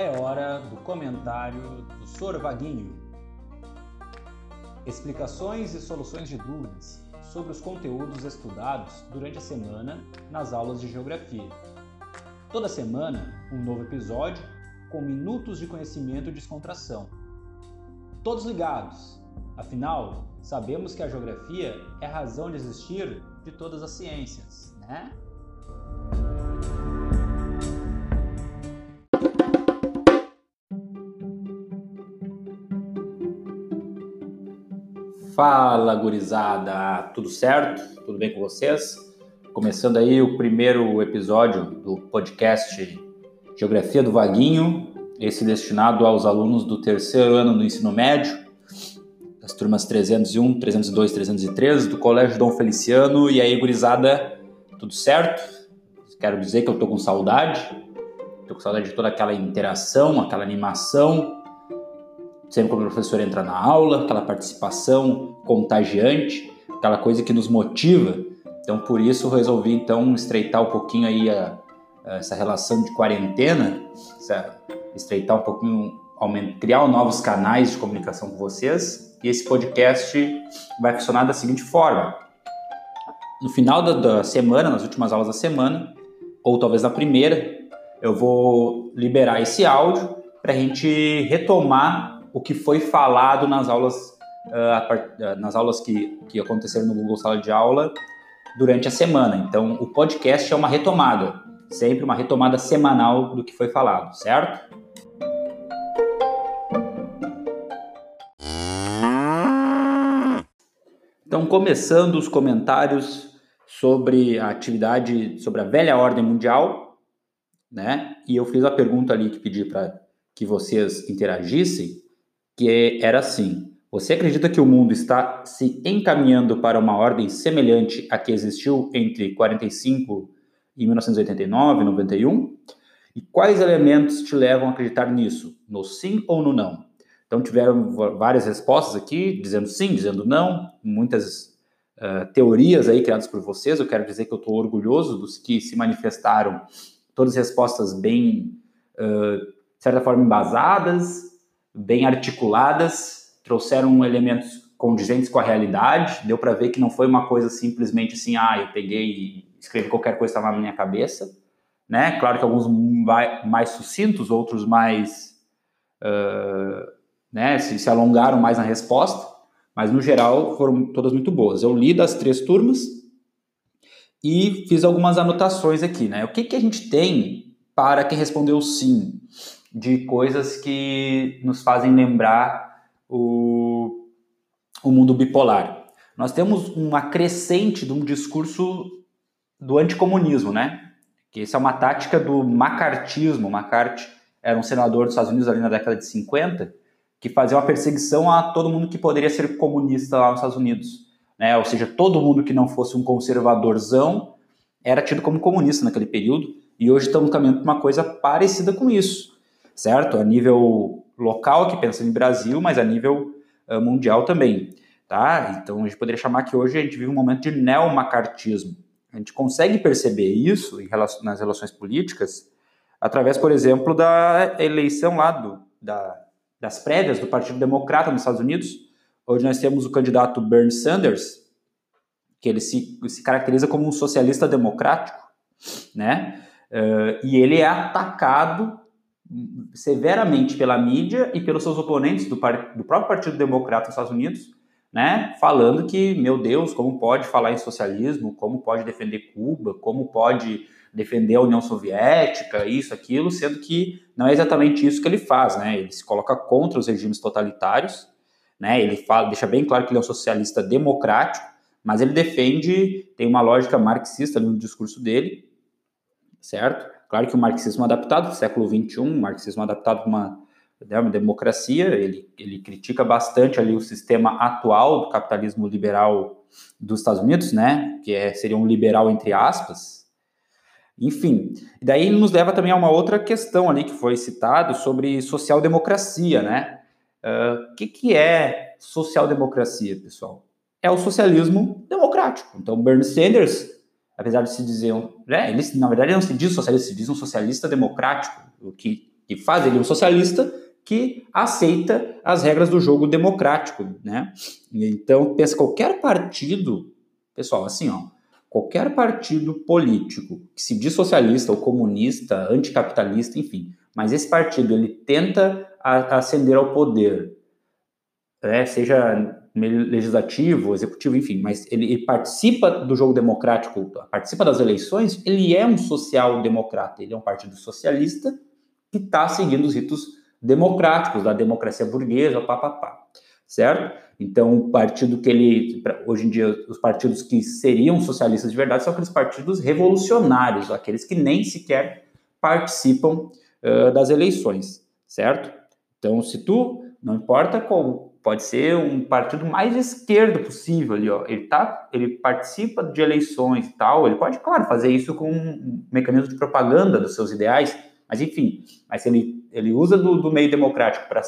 É hora do comentário do Sr. Vaguinho. Explicações e soluções de dúvidas sobre os conteúdos estudados durante a semana nas aulas de Geografia. Toda semana, um novo episódio com minutos de conhecimento e descontração. Todos ligados! Afinal, sabemos que a geografia é a razão de existir de todas as ciências, né? Fala, gurizada! Tudo certo? Tudo bem com vocês? Começando aí o primeiro episódio do podcast Geografia do Vaguinho, esse destinado aos alunos do terceiro ano do ensino médio, das turmas 301, 302, 303 do Colégio Dom Feliciano. E aí, gurizada, tudo certo? Quero dizer que eu tô com saudade, tô com saudade de toda aquela interação, aquela animação, sempre quando o professor entra na aula, aquela participação contagiante, aquela coisa que nos motiva. Então, por isso, resolvi então estreitar um pouquinho aí a, a essa relação de quarentena, essa, estreitar um pouquinho, aumentar, criar novos canais de comunicação com vocês. E esse podcast vai funcionar da seguinte forma: no final da, da semana, nas últimas aulas da semana, ou talvez na primeira, eu vou liberar esse áudio para a gente retomar o que foi falado nas aulas, uh, nas aulas que, que aconteceram no Google Sala de Aula durante a semana. Então, o podcast é uma retomada, sempre uma retomada semanal do que foi falado, certo? Então, começando os comentários sobre a atividade, sobre a velha ordem mundial, né? E eu fiz a pergunta ali que pedi para que vocês interagissem que era assim: Você acredita que o mundo está se encaminhando para uma ordem semelhante à que existiu entre 45 e 1989, 91? E quais elementos te levam a acreditar nisso? No sim ou no não? Então tiveram várias respostas aqui, dizendo sim, dizendo não, muitas uh, teorias aí criadas por vocês. Eu quero dizer que eu estou orgulhoso dos que se manifestaram, todas respostas bem, uh, de certa forma, embasadas, bem articuladas, trouxeram elementos condizentes com a realidade. Deu para ver que não foi uma coisa simplesmente assim, ah, eu peguei e escrevi qualquer coisa que estava na minha cabeça. Né? Claro que alguns mais sucintos, outros mais. Uh, né, se, se alongaram mais na resposta, mas no geral foram todas muito boas. Eu li das três turmas e fiz algumas anotações aqui. Né? O que, que a gente tem para quem respondeu sim? De coisas que nos fazem lembrar o, o mundo bipolar. Nós temos uma crescente de um discurso do anticomunismo, né? Que isso é uma tática do macartismo. McCarthy era um senador dos Estados Unidos ali na década de 50 que fazia uma perseguição a todo mundo que poderia ser comunista lá nos Estados Unidos. Né? Ou seja, todo mundo que não fosse um conservadorzão era tido como comunista naquele período. E hoje estamos caminhando para uma coisa parecida com isso certo? A nível local, aqui pensando em Brasil, mas a nível uh, mundial também, tá? Então a gente poderia chamar que hoje a gente vive um momento de neomacartismo. A gente consegue perceber isso relação, nas relações políticas através, por exemplo, da eleição lá do, da, das prévias do Partido Democrata nos Estados Unidos. Hoje nós temos o candidato Bernie Sanders, que ele se, se caracteriza como um socialista democrático, né? Uh, e ele é atacado severamente pela mídia e pelos seus oponentes do, do próprio Partido Democrata dos Estados Unidos, né, falando que, meu Deus, como pode falar em socialismo, como pode defender Cuba, como pode defender a União Soviética, isso, aquilo, sendo que não é exatamente isso que ele faz, né? Ele se coloca contra os regimes totalitários, né? Ele fala, deixa bem claro que ele é um socialista democrático, mas ele defende, tem uma lógica marxista no discurso dele, certo? Claro que o marxismo adaptado, século XXI, o marxismo adaptado para uma, né, uma democracia, ele, ele critica bastante ali o sistema atual do capitalismo liberal dos Estados Unidos, né, que é, seria um liberal entre aspas. Enfim, daí nos leva também a uma outra questão ali que foi citado sobre social-democracia, né? O uh, que, que é social-democracia, pessoal? É o socialismo democrático. Então, Bernie Sanders apesar de se dizer, um, né, ele, na verdade ele não se diz socialista, se diz um socialista democrático, o que que faz ele um socialista que aceita as regras do jogo democrático, né? Então, pensa qualquer partido, pessoal, assim, ó, qualquer partido político que se diz socialista ou comunista, anticapitalista, enfim, mas esse partido ele tenta ascender ao poder, né, seja legislativo, executivo, enfim, mas ele, ele, participa do jogo democrático, participa das eleições, ele é um social-democrata, ele é um partido socialista que está seguindo os ritos democráticos da democracia burguesa, papapá, certo? Então, o partido que ele, hoje em dia, os partidos que seriam socialistas de verdade são aqueles partidos revolucionários, aqueles que nem sequer participam uh, das eleições, certo? Então, se tu, não importa qual, pode ser um partido mais de esquerda possível ali, ó, ele tá, ele participa de eleições e tal, ele pode, claro, fazer isso com um mecanismo de propaganda dos seus ideais, mas enfim, mas ele, ele usa do, do meio democrático para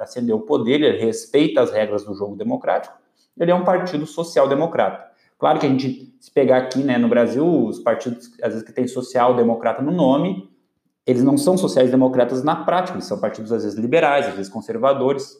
acender o poder, ele respeita as regras do jogo democrático, ele é um partido social-democrata. Claro que a gente, se pegar aqui né, no Brasil, os partidos, às vezes, que tem social-democrata no nome, eles não são sociais-democratas na prática, eles são partidos, às vezes, liberais, às vezes conservadores,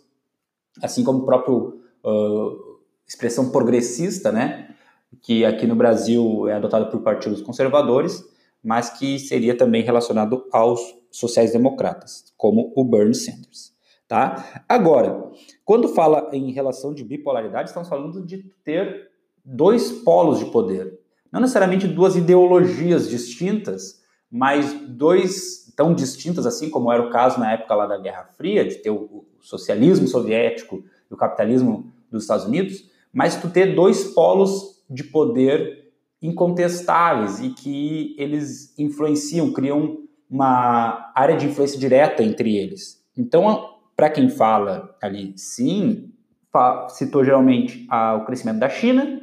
assim como o próprio uh, expressão progressista, né, que aqui no Brasil é adotada por partidos conservadores, mas que seria também relacionado aos sociais-democratas, como o Bernie Sanders. Tá? Agora, quando fala em relação de bipolaridade, estamos falando de ter dois polos de poder. Não necessariamente duas ideologias distintas, mas dois tão distintas assim como era o caso na época lá da Guerra Fria, de ter o socialismo soviético e o capitalismo dos Estados Unidos, mas tu ter dois polos de poder incontestáveis e que eles influenciam, criam uma área de influência direta entre eles. Então, para quem fala ali, sim, citou geralmente o crescimento da China,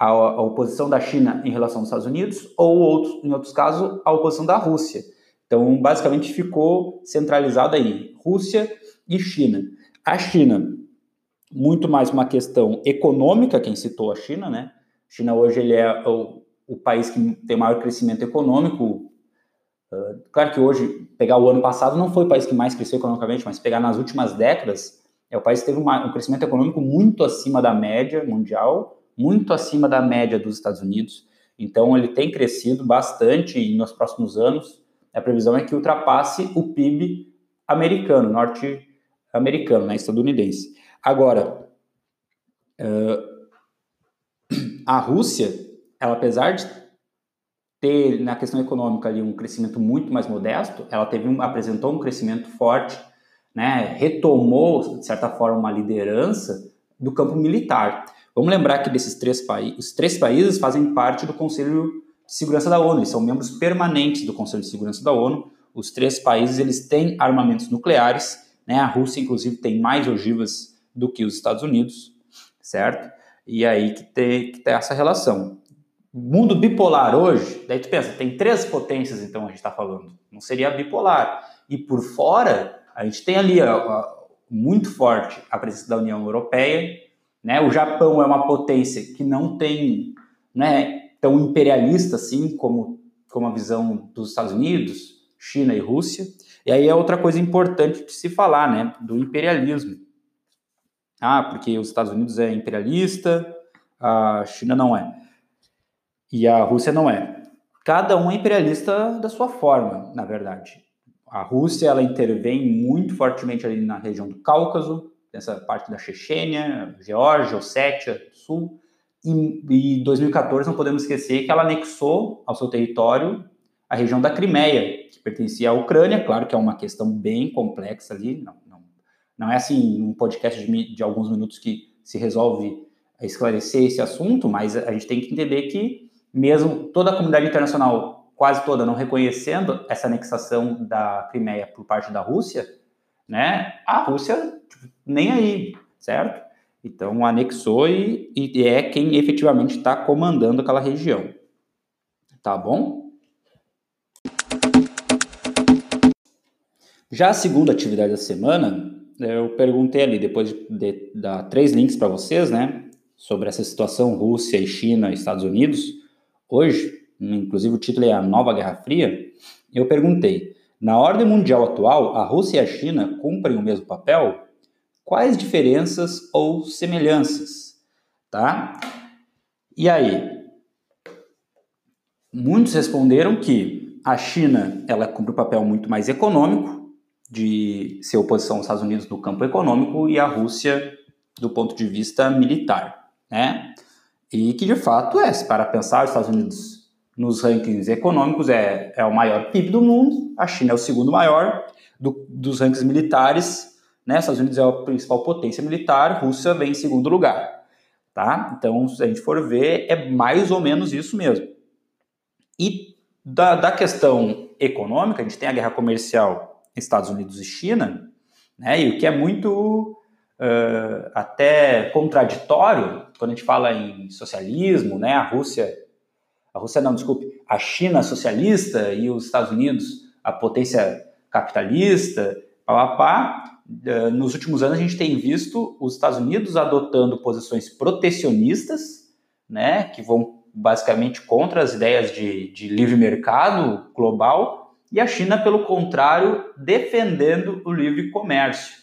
a, a, oposição da China em relação aos Estados Unidos, ou outros, em outros casos, a oposição da Rússia. Então, basicamente ficou centralizado aí, Rússia e China. A China, muito mais uma questão econômica, quem citou a China, né? China hoje ele é o, o país que tem maior crescimento econômico. Uh, claro que hoje, pegar o ano passado, não foi o país que mais cresceu economicamente, mas pegar nas últimas décadas, é o país que teve uma, um crescimento econômico muito acima da média mundial, muito acima da média dos Estados Unidos. Então, ele tem crescido bastante e nos próximos anos a previsão é que ultrapasse o PIB americano, norte-americano, né, estadunidense. Agora, uh, a Rússia, ela apesar de ter na questão econômica ali um crescimento muito mais modesto, ela teve um, apresentou um crescimento forte, né, retomou de certa forma uma liderança do campo militar. Vamos lembrar que desses três países, os três países fazem parte do Conselho de Segurança da ONU, eles são membros permanentes do Conselho de Segurança da ONU. Os três países eles têm armamentos nucleares, né? A Rússia inclusive tem mais ogivas do que os Estados Unidos, certo? E aí que tem, que tem essa relação. Mundo bipolar hoje, daí tu pensa, tem três potências então a gente está falando. Não seria bipolar. E por fora, a gente tem ali ó, muito forte a presença da União Europeia. Né? O Japão é uma potência que não tem né, tão imperialista assim como, como a visão dos Estados Unidos, China e Rússia. E aí é outra coisa importante de se falar, né, do imperialismo. Ah, porque os Estados Unidos é imperialista, a China não é. E a Rússia não é. Cada um é imperialista da sua forma, na verdade. A Rússia ela intervém muito fortemente ali na região do Cáucaso, nessa parte da Chechênia, Geórgia, Ossétia, Sul. E em 2014 não podemos esquecer que ela anexou ao seu território a região da Crimeia, que pertencia à Ucrânia, claro que é uma questão bem complexa ali, não, não é assim um podcast de, de alguns minutos que se resolve esclarecer esse assunto, mas a gente tem que entender que mesmo toda a comunidade internacional, quase toda, não reconhecendo essa anexação da Crimeia por parte da Rússia, né? A Rússia nem aí, certo? Então anexou e, e é quem efetivamente está comandando aquela região. Tá bom? Já a segunda atividade da semana eu perguntei ali, depois de, de dar três links para vocês, né, sobre essa situação Rússia e China e Estados Unidos, hoje, inclusive o título é A Nova Guerra Fria, eu perguntei, Na ordem mundial atual, a Rússia e a China cumprem o mesmo papel? Quais diferenças ou semelhanças? Tá? E aí? Muitos responderam que a China ela cumpre um papel muito mais econômico, de ser oposição aos Estados Unidos no campo econômico, e a Rússia do ponto de vista militar. Né? E que de fato é, se para pensar, os Estados Unidos nos rankings econômicos é, é o maior PIB do mundo, a China é o segundo maior do, dos rankings militares, né? Estados Unidos é a principal potência militar, Rússia vem em segundo lugar, tá? Então, se a gente for ver, é mais ou menos isso mesmo. E da, da questão econômica, a gente tem a guerra comercial Estados Unidos e China, né? E o que é muito uh, até contraditório quando a gente fala em socialismo, né? A Rússia a Rússia não, desculpe, a China socialista e os Estados Unidos a potência capitalista, pá, pá, eh, nos últimos anos a gente tem visto os Estados Unidos adotando posições protecionistas, né, que vão basicamente contra as ideias de, de livre mercado global, e a China, pelo contrário, defendendo o livre comércio.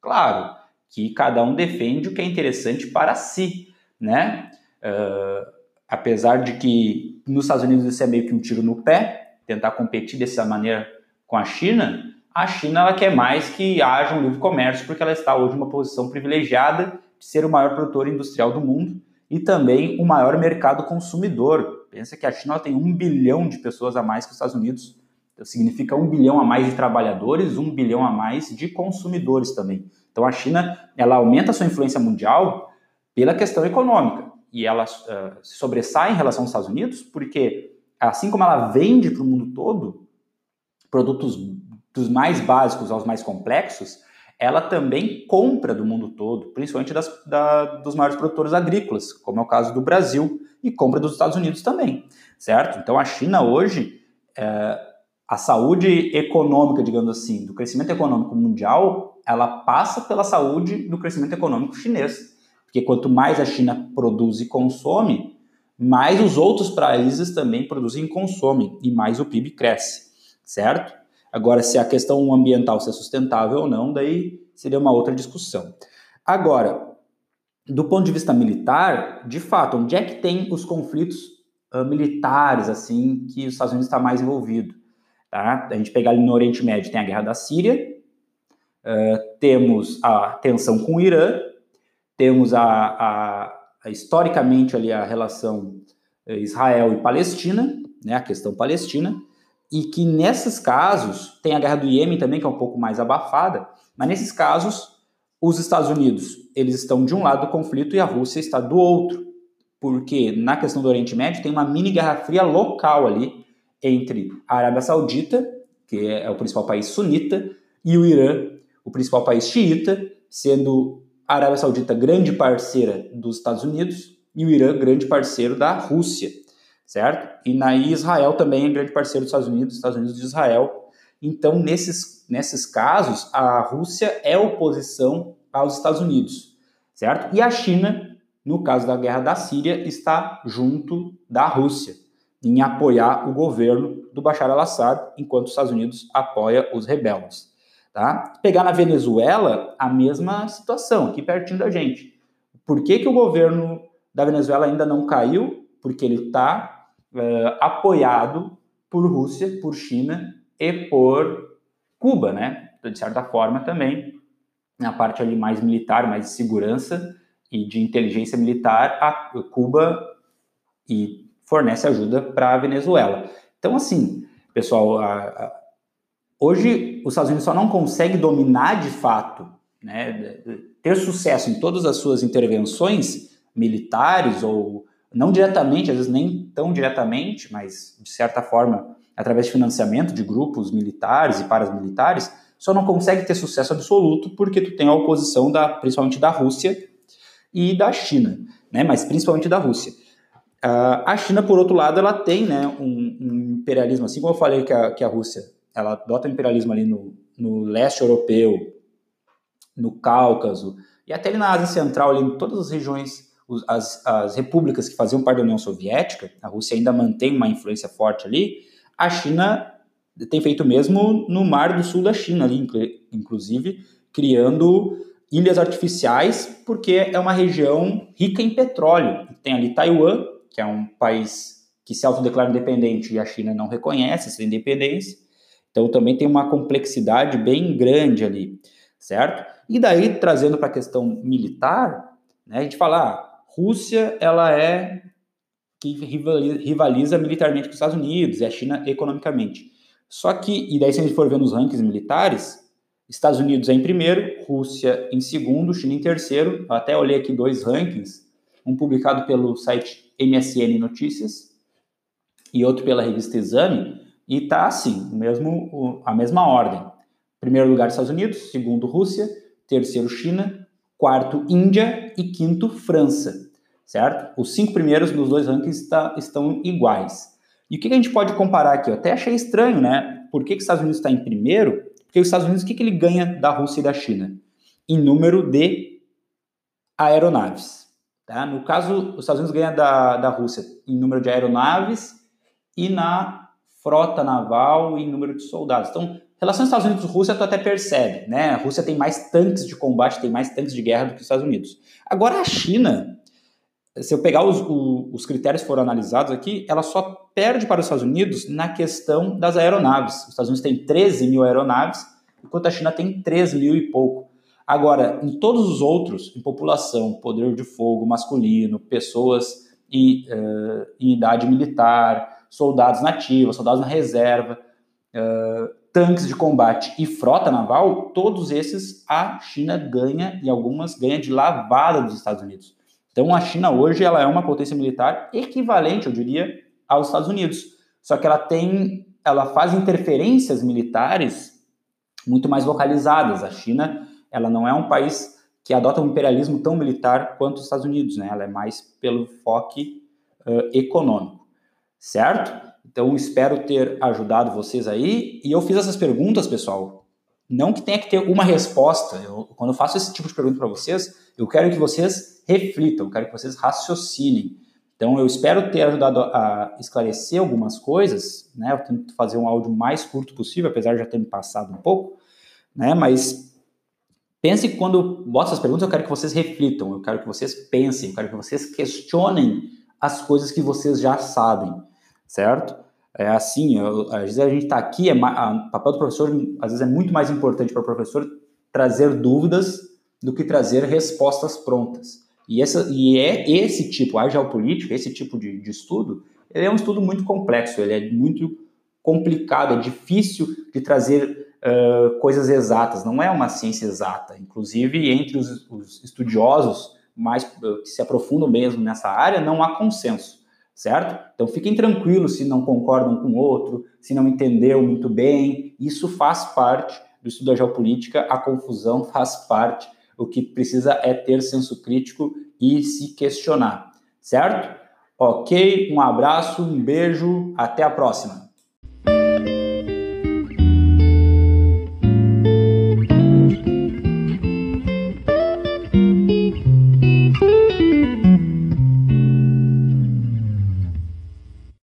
Claro que cada um defende o que é interessante para si, né? Uh, apesar de que nos Estados Unidos isso é meio que um tiro no pé, tentar competir dessa maneira com a China, a China ela quer mais que haja um livre comércio, porque ela está hoje em uma posição privilegiada de ser o maior produtor industrial do mundo e também o maior mercado consumidor. Pensa que a China tem um bilhão de pessoas a mais que os Estados Unidos, então, significa um bilhão a mais de trabalhadores, um bilhão a mais de consumidores também. Então a China ela aumenta a sua influência mundial pela questão econômica e ela uh, se sobressai em relação aos Estados Unidos, porque assim como ela vende para o mundo todo produtos dos mais básicos aos mais complexos, ela também compra do mundo todo, principalmente das, da, dos maiores produtores agrícolas, como é o caso do Brasil, e compra dos Estados Unidos também, certo? Então a China hoje, é, a saúde econômica, digamos assim, do crescimento econômico mundial, ela passa pela saúde do crescimento econômico chinês. Porque quanto mais a China produz e consome, mais os outros países também produzem e consomem, e mais o PIB cresce, certo? Agora, se a questão ambiental se é sustentável ou não, daí seria uma outra discussão. Agora, do ponto de vista militar, de fato, onde é que tem os conflitos uh, militares, assim, que os Estados Unidos está mais envolvido? Tá? A gente pegar ali no Oriente Médio, tem a guerra da Síria, uh, temos a tensão com o Irã, temos a, a, a, historicamente ali a relação eh, Israel e Palestina, né, a questão palestina, e que nesses casos, tem a guerra do Iêmen também, que é um pouco mais abafada, mas nesses casos, os Estados Unidos, eles estão de um lado do conflito e a Rússia está do outro, porque na questão do Oriente Médio tem uma mini guerra fria local ali entre a Arábia Saudita, que é o principal país sunita, e o Irã, o principal país xiita, sendo a Arábia Saudita grande parceira dos Estados Unidos e o Irã grande parceiro da Rússia, certo? E na Israel também é grande parceiro dos Estados Unidos, Estados Unidos de Israel. Então, nesses, nesses casos, a Rússia é oposição aos Estados Unidos, certo? E a China, no caso da guerra da Síria, está junto da Rússia em apoiar o governo do Bashar al-Assad, enquanto os Estados Unidos apoia os rebeldes. Tá? Pegar na Venezuela, a mesma situação, aqui pertinho da gente. Por que, que o governo da Venezuela ainda não caiu? Porque ele está uh, apoiado por Rússia, por China e por Cuba, né? De certa forma também, na parte ali mais militar, mais de segurança e de inteligência militar, a Cuba e fornece ajuda para a Venezuela. Então, assim, pessoal, a, a Hoje, os Estados Unidos só não consegue dominar de fato, né, ter sucesso em todas as suas intervenções militares, ou não diretamente, às vezes nem tão diretamente, mas de certa forma, através de financiamento de grupos militares e paramilitares, só não consegue ter sucesso absoluto porque tu tem a oposição da, principalmente da Rússia e da China, né, mas principalmente da Rússia. Uh, a China, por outro lado, ela tem né, um, um imperialismo, assim como eu falei que a, que a Rússia ela adota o imperialismo ali no, no leste europeu, no Cáucaso, e até ali na Ásia Central, ali em todas as regiões, as, as repúblicas que faziam parte da União Soviética, a Rússia ainda mantém uma influência forte ali, a China tem feito mesmo no Mar do Sul da China, ali, inclusive criando ilhas artificiais, porque é uma região rica em petróleo. Tem ali Taiwan, que é um país que se autodeclara independente e a China não reconhece essa independência. Então também tem uma complexidade bem grande ali, certo? E daí trazendo para a questão militar, né, a gente fala, ah, Rússia ela é que rivaliza, militarmente com os Estados Unidos e a China economicamente. Só que, e daí se a gente for ver nos rankings militares, Estados Unidos é em primeiro, Rússia em segundo, China em terceiro. Eu até olhei aqui dois rankings, um publicado pelo site MSN Notícias e outro pela revista Exame, e tá assim, mesmo, a mesma ordem. Primeiro lugar Estados Unidos, segundo Rússia, terceiro China, quarto Índia e quinto França, certo? Os cinco primeiros nos dois rankings tá, estão iguais. E o que, que, a gente pode comparar aqui? Eu até achei estranho, né? Por que, que os Estados Unidos está em primeiro? Porque os Estados Unidos, o que, que ele ganha da Rússia e da China? Em número de aeronaves. Tá? No caso, os Estados Unidos ganha da, da Rússia em número de aeronaves e na frota naval e em número de soldados. Então, relação Estados Unidos e Rússia, tu até percebe, né? A Rússia tem mais tanques de combate, tem mais tanques de guerra do que os Estados Unidos. Agora, a China, se eu pegar os, os critérios que foram analisados aqui, ela só perde para os Estados Unidos na questão das aeronaves. Os Estados Unidos têm 13 mil aeronaves, enquanto a China tem 3 mil e pouco. Agora, em todos os outros, em população, poder de fogo masculino, pessoas e, uh, em idade militar, soldados nativos, soldados na reserva, uh, tanques de combate e frota naval, todos esses a China ganha e algumas ganha de lavada dos Estados Unidos. Então a China hoje ela é uma potência militar equivalente, eu diria, aos Estados Unidos. Só que ela tem, ela faz interferências militares muito mais localizadas. A China, ela não é um país que adota um imperialismo tão militar quanto os Estados Unidos, né? Ela é mais pelo foco uh, econômico, certo? Então espero ter ajudado vocês aí. E eu fiz essas perguntas, pessoal. Não que tenha que ter uma resposta. Eu, quando eu faço esse tipo de pergunta para vocês, eu quero que vocês reflitam, eu quero que vocês raciocinem. Então, eu espero ter ajudado a esclarecer algumas coisas, né? Eu tento fazer um áudio mais curto possível, apesar de já ter me passado um pouco, né? Mas pense que quando eu boto essas perguntas, eu quero que vocês reflitam, eu quero que vocês pensem, eu quero que vocês questionem as coisas que vocês já sabem, certo? É assim, eu, às vezes a gente está aqui, é, o papel do professor às vezes é muito mais importante para o professor trazer dúvidas do que trazer respostas prontas. E, essa, e é esse tipo, a geopolítica, esse tipo de, de estudo, ele é um estudo muito complexo, ele é muito complicado, é difícil de trazer uh, coisas exatas, não é uma ciência exata. Inclusive, entre os, os estudiosos mais que se aprofundam mesmo nessa área, não há consenso, certo? Então fiquem tranquilos se não concordam com outro, se não entendeu muito bem, isso faz parte do estudo da geopolítica, a confusão faz parte o que precisa é ter senso crítico e se questionar, certo? Ok, um abraço, um beijo, até a próxima.